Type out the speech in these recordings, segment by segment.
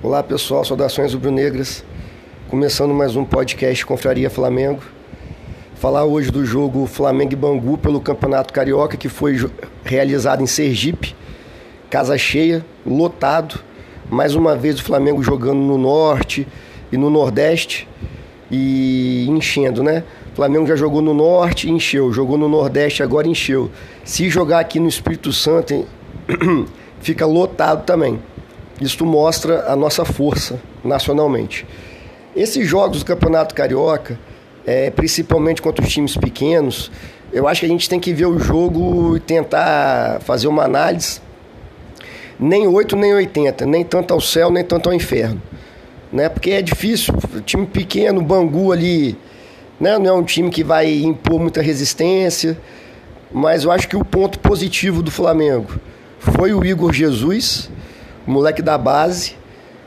Olá pessoal, saudações rubro-negras. Começando mais um podcast Confraria Flamengo. Falar hoje do jogo Flamengo e Bangu pelo Campeonato Carioca que foi realizado em Sergipe. Casa cheia, lotado. Mais uma vez o Flamengo jogando no norte e no nordeste e enchendo, né? O Flamengo já jogou no norte, encheu. Jogou no nordeste, agora encheu. Se jogar aqui no Espírito Santo, fica lotado também. Isso mostra a nossa força nacionalmente. Esses jogos do Campeonato Carioca, é, principalmente contra os times pequenos, eu acho que a gente tem que ver o jogo e tentar fazer uma análise. Nem 8, nem 80, nem tanto ao céu, nem tanto ao inferno. Né? Porque é difícil, time pequeno, Bangu ali, né? não é um time que vai impor muita resistência, mas eu acho que o ponto positivo do Flamengo foi o Igor Jesus, moleque da base,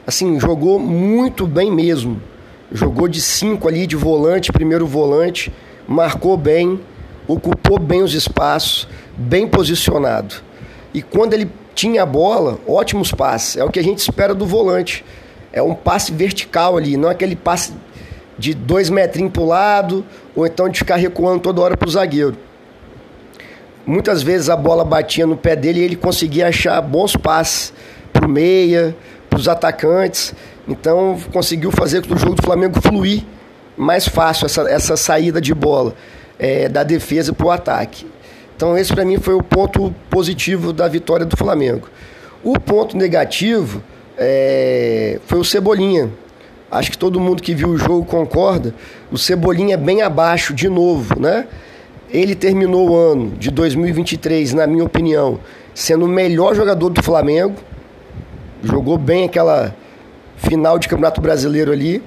assim, jogou muito bem mesmo. Jogou de cinco ali de volante, primeiro volante, marcou bem, ocupou bem os espaços, bem posicionado. E quando ele tinha a bola, ótimos passes. É o que a gente espera do volante. É um passe vertical ali, não aquele passe de dois metrinhos para o lado, ou então de ficar recuando toda hora para o zagueiro. Muitas vezes a bola batia no pé dele e ele conseguia achar bons passes para o meia, para os atacantes. Então conseguiu fazer com o jogo do Flamengo fluir mais fácil essa, essa saída de bola é, da defesa para o ataque. Então esse para mim foi o ponto positivo da vitória do Flamengo. O ponto negativo é, foi o Cebolinha. Acho que todo mundo que viu o jogo concorda. O Cebolinha é bem abaixo de novo, né? Ele terminou o ano de 2023, na minha opinião, sendo o melhor jogador do Flamengo jogou bem aquela final de Campeonato Brasileiro ali.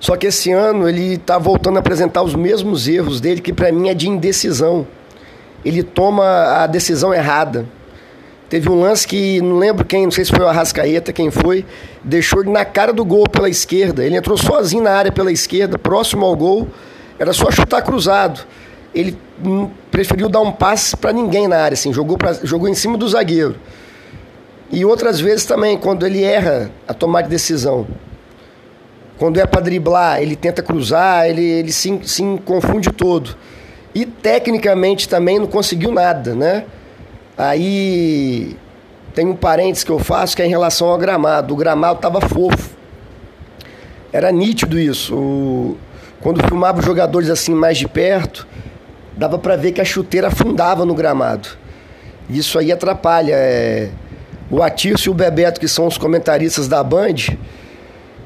Só que esse ano ele está voltando a apresentar os mesmos erros dele, que para mim é de indecisão. Ele toma a decisão errada. Teve um lance que não lembro quem, não sei se foi o Arrascaeta, quem foi, deixou ele na cara do gol pela esquerda. Ele entrou sozinho na área pela esquerda, próximo ao gol, era só chutar cruzado. Ele preferiu dar um passe para ninguém na área, assim, jogou, pra, jogou em cima do zagueiro. E outras vezes também, quando ele erra a tomar de decisão. Quando é para driblar, ele tenta cruzar, ele, ele se, se confunde todo. E tecnicamente também não conseguiu nada, né? Aí tem um parênteses que eu faço que é em relação ao gramado. O gramado estava fofo. Era nítido isso. O... Quando filmava os jogadores assim mais de perto, dava para ver que a chuteira afundava no gramado. Isso aí atrapalha. É o Atício e o Bebeto, que são os comentaristas da Band,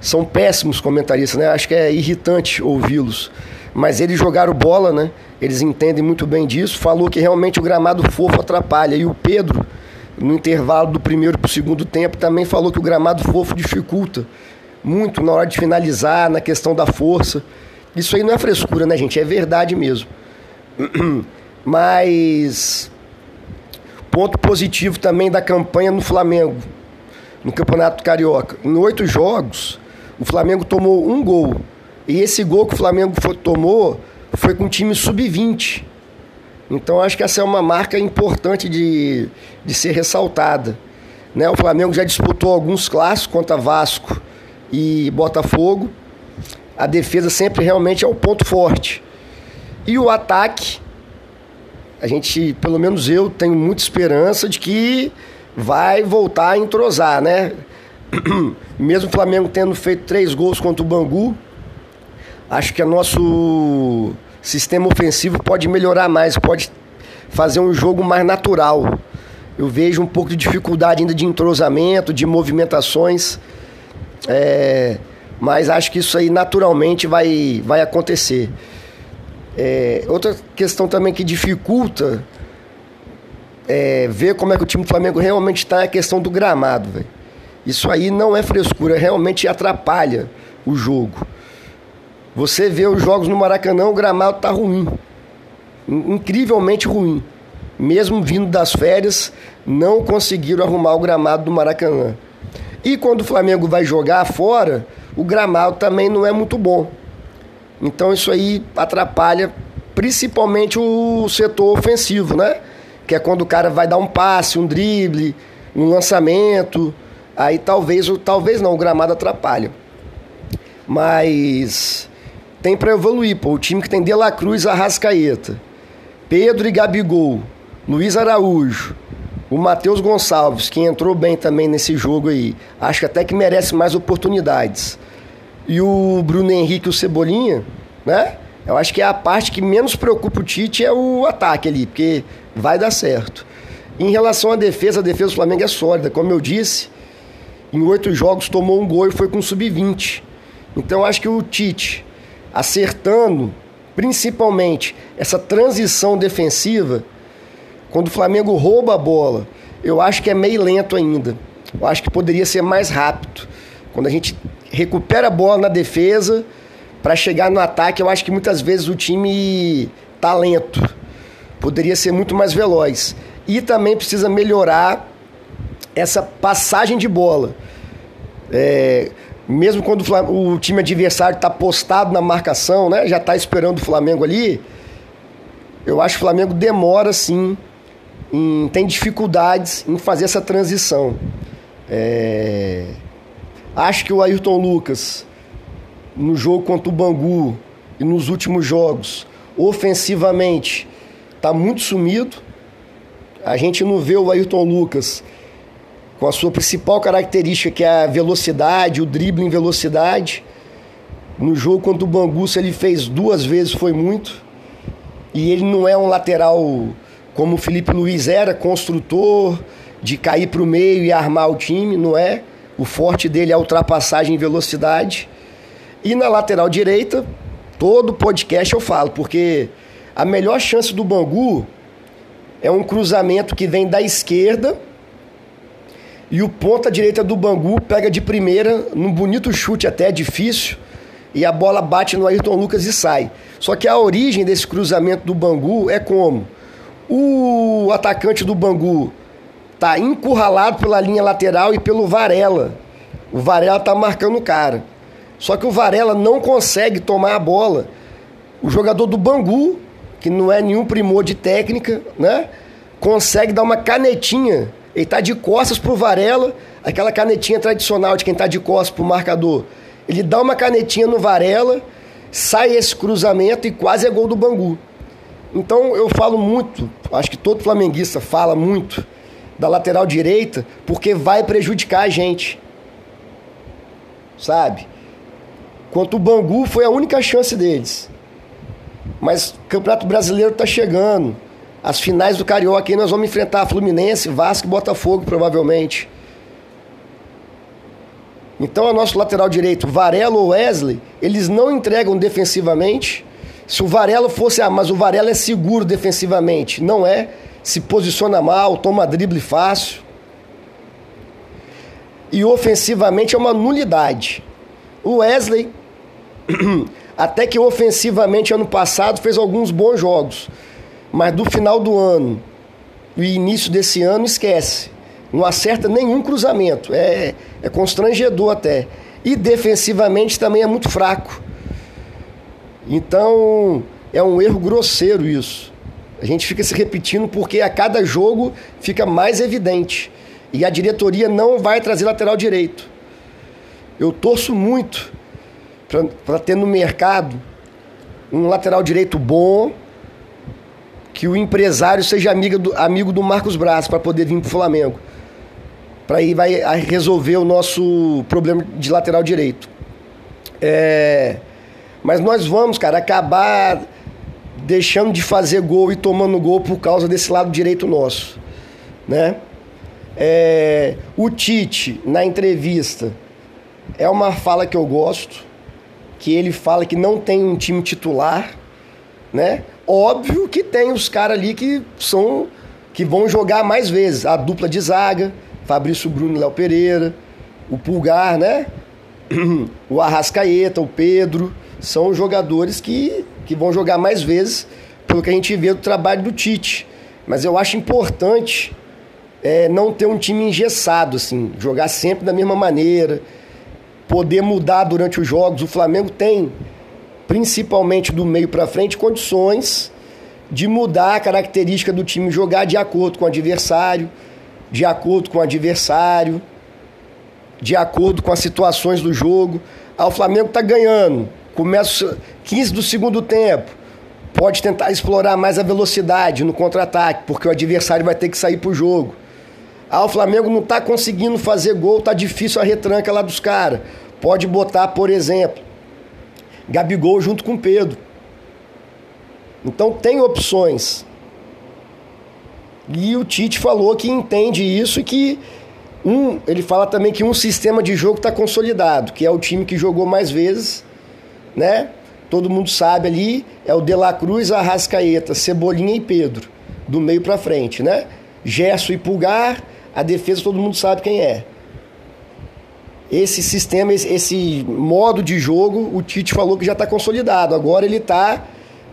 são péssimos comentaristas, né? Acho que é irritante ouvi-los. Mas eles jogaram bola, né? Eles entendem muito bem disso. Falou que realmente o gramado fofo atrapalha. E o Pedro, no intervalo do primeiro para o segundo tempo, também falou que o gramado fofo dificulta muito na hora de finalizar, na questão da força. Isso aí não é frescura, né, gente? É verdade mesmo. Mas Ponto positivo também da campanha no Flamengo, no Campeonato Carioca. Em oito jogos, o Flamengo tomou um gol. E esse gol que o Flamengo foi, tomou foi com o time sub-20. Então acho que essa é uma marca importante de, de ser ressaltada. Né? O Flamengo já disputou alguns clássicos contra Vasco e Botafogo. A defesa sempre realmente é o ponto forte. E o ataque a gente, pelo menos eu, tenho muita esperança de que vai voltar a entrosar, né? Mesmo o Flamengo tendo feito três gols contra o Bangu, acho que o nosso sistema ofensivo pode melhorar mais, pode fazer um jogo mais natural. Eu vejo um pouco de dificuldade ainda de entrosamento, de movimentações, é, mas acho que isso aí naturalmente vai, vai acontecer. É, outra questão também que dificulta é, ver como é que o time do Flamengo realmente está é a questão do gramado, véio. Isso aí não é frescura, realmente atrapalha o jogo. Você vê os jogos no Maracanã, o gramado tá ruim. Incrivelmente ruim. Mesmo vindo das férias, não conseguiram arrumar o gramado do Maracanã. E quando o Flamengo vai jogar fora, o gramado também não é muito bom. Então isso aí atrapalha principalmente o setor ofensivo, né? Que é quando o cara vai dar um passe, um drible, um lançamento. aí talvez, talvez não, o gramado atrapalha. Mas tem para evoluir, pô. O time que tem De La Cruz, Arrascaeta, Pedro e Gabigol, Luiz Araújo, o Matheus Gonçalves, que entrou bem também nesse jogo aí, acho que até que merece mais oportunidades. E o Bruno Henrique o Cebolinha, né? Eu acho que é a parte que menos preocupa o Tite é o ataque ali, porque vai dar certo. Em relação à defesa, a defesa do Flamengo é sólida. Como eu disse, em oito jogos tomou um gol e foi com sub-20. Então eu acho que o Tite, acertando principalmente essa transição defensiva, quando o Flamengo rouba a bola, eu acho que é meio lento ainda. Eu acho que poderia ser mais rápido. Quando a gente recupera a bola na defesa, para chegar no ataque, eu acho que muitas vezes o time tá lento. Poderia ser muito mais veloz. E também precisa melhorar essa passagem de bola. É, mesmo quando o, o time adversário está postado na marcação, né, já está esperando o Flamengo ali, eu acho que o Flamengo demora sim, em, tem dificuldades em fazer essa transição. É, acho que o Ayrton Lucas no jogo contra o Bangu e nos últimos jogos, ofensivamente, está muito sumido. A gente não vê o Ayrton Lucas com a sua principal característica, que é a velocidade, o drible em velocidade. No jogo contra o Bangu, se ele fez duas vezes, foi muito. E ele não é um lateral como o Felipe Luiz era, construtor, de cair para o meio e armar o time, não é. O forte dele é a ultrapassagem em velocidade. E na lateral direita, todo podcast eu falo, porque a melhor chance do Bangu é um cruzamento que vem da esquerda e o ponta direita do Bangu pega de primeira, num bonito chute até difícil, e a bola bate no Ayrton Lucas e sai. Só que a origem desse cruzamento do Bangu é como? O atacante do Bangu tá encurralado pela linha lateral e pelo Varela. O Varela tá marcando o cara. Só que o Varela não consegue tomar a bola. O jogador do Bangu, que não é nenhum primor de técnica, né? Consegue dar uma canetinha. Ele tá de costas pro Varela, aquela canetinha tradicional de quem tá de costas pro marcador. Ele dá uma canetinha no Varela, sai esse cruzamento e quase é gol do Bangu. Então eu falo muito, acho que todo flamenguista fala muito da lateral direita, porque vai prejudicar a gente. Sabe? Quanto o Bangu foi a única chance deles. Mas o Campeonato Brasileiro está chegando. As finais do Carioca aí nós vamos enfrentar Fluminense, Vasco e Botafogo, provavelmente. Então, o nosso lateral direito, Varela ou Wesley, eles não entregam defensivamente. Se o Varela fosse, ah, mas o Varela é seguro defensivamente. Não é. Se posiciona mal, toma drible fácil. E ofensivamente é uma nulidade. O Wesley até que ofensivamente ano passado fez alguns bons jogos. Mas do final do ano e início desse ano esquece. Não acerta nenhum cruzamento. É, é constrangedor até. E defensivamente também é muito fraco. Então é um erro grosseiro isso. A gente fica se repetindo porque a cada jogo fica mais evidente. E a diretoria não vai trazer lateral direito. Eu torço muito para ter no mercado um lateral direito bom, que o empresário seja amigo do, amigo do Marcos Braz para poder vir para o Flamengo. Para aí vai resolver o nosso problema de lateral direito. É, mas nós vamos, cara, acabar deixando de fazer gol e tomando gol por causa desse lado direito nosso, né? É, o Tite, na entrevista, é uma fala que eu gosto que ele fala que não tem um time titular, né? Óbvio que tem os caras ali que são que vão jogar mais vezes, a dupla de zaga, Fabrício Bruno e Léo Pereira, o Pulgar, né? O Arrascaeta, o Pedro, são jogadores que, que vão jogar mais vezes, pelo que a gente vê do trabalho do Tite. Mas eu acho importante é, não ter um time engessado, assim, jogar sempre da mesma maneira, poder mudar durante os jogos. O Flamengo tem, principalmente do meio para frente, condições de mudar a característica do time, jogar de acordo com o adversário, de acordo com o adversário. de acordo com as situações do jogo. Ah, o Flamengo está ganhando, começa 15 do segundo tempo, pode tentar explorar mais a velocidade no contra-ataque, porque o adversário vai ter que sair para o jogo. Ah, o Flamengo não está conseguindo fazer gol, tá difícil a retranca lá dos caras. Pode botar, por exemplo, Gabigol junto com Pedro. Então tem opções. E o Tite falou que entende isso e que um, ele fala também que um sistema de jogo está consolidado, que é o time que jogou mais vezes, né? Todo mundo sabe ali, é o De La Cruz, Arrascaeta, Cebolinha e Pedro, do meio para frente, né? Gerson e Pulgar, a defesa todo mundo sabe quem é. Esse sistema, esse modo de jogo, o Tite falou que já está consolidado. Agora ele está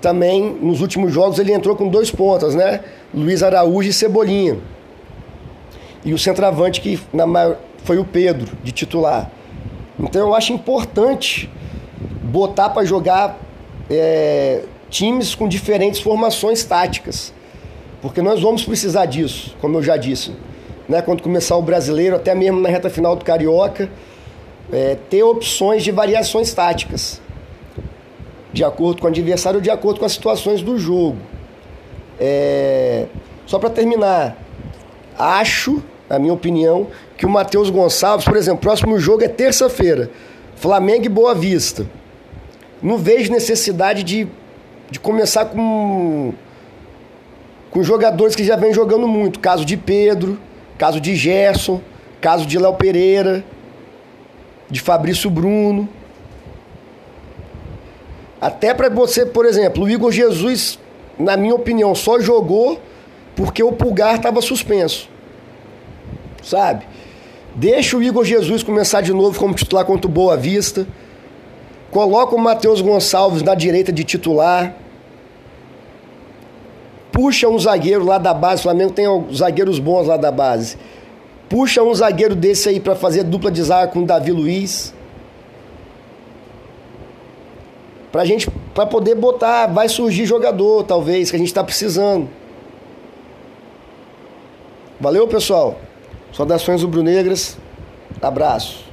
também, nos últimos jogos, ele entrou com dois pontas, né? Luiz Araújo e Cebolinha. E o centroavante que na maior, foi o Pedro, de titular. Então eu acho importante botar para jogar é, times com diferentes formações táticas. Porque nós vamos precisar disso, como eu já disse. Né? Quando começar o brasileiro, até mesmo na reta final do Carioca, é, ter opções de variações táticas. De acordo com o adversário, de acordo com as situações do jogo. É, só para terminar, acho na minha opinião, que o Matheus Gonçalves, por exemplo, próximo jogo é terça-feira, Flamengo e Boa Vista. Não vejo necessidade de, de começar com, com jogadores que já vêm jogando muito. Caso de Pedro, caso de Gerson, caso de Léo Pereira, de Fabrício Bruno. Até para você, por exemplo, o Igor Jesus, na minha opinião, só jogou porque o Pulgar estava suspenso sabe? Deixa o Igor Jesus começar de novo como titular contra o Boa Vista. Coloca o Matheus Gonçalves na direita de titular. Puxa um zagueiro lá da base. O Flamengo tem zagueiros bons lá da base. Puxa um zagueiro desse aí para fazer dupla de zaga com o Davi Luiz. Pra gente, pra poder botar, vai surgir jogador, talvez, que a gente tá precisando. Valeu, pessoal. Saudações rubro-negras. Abraço.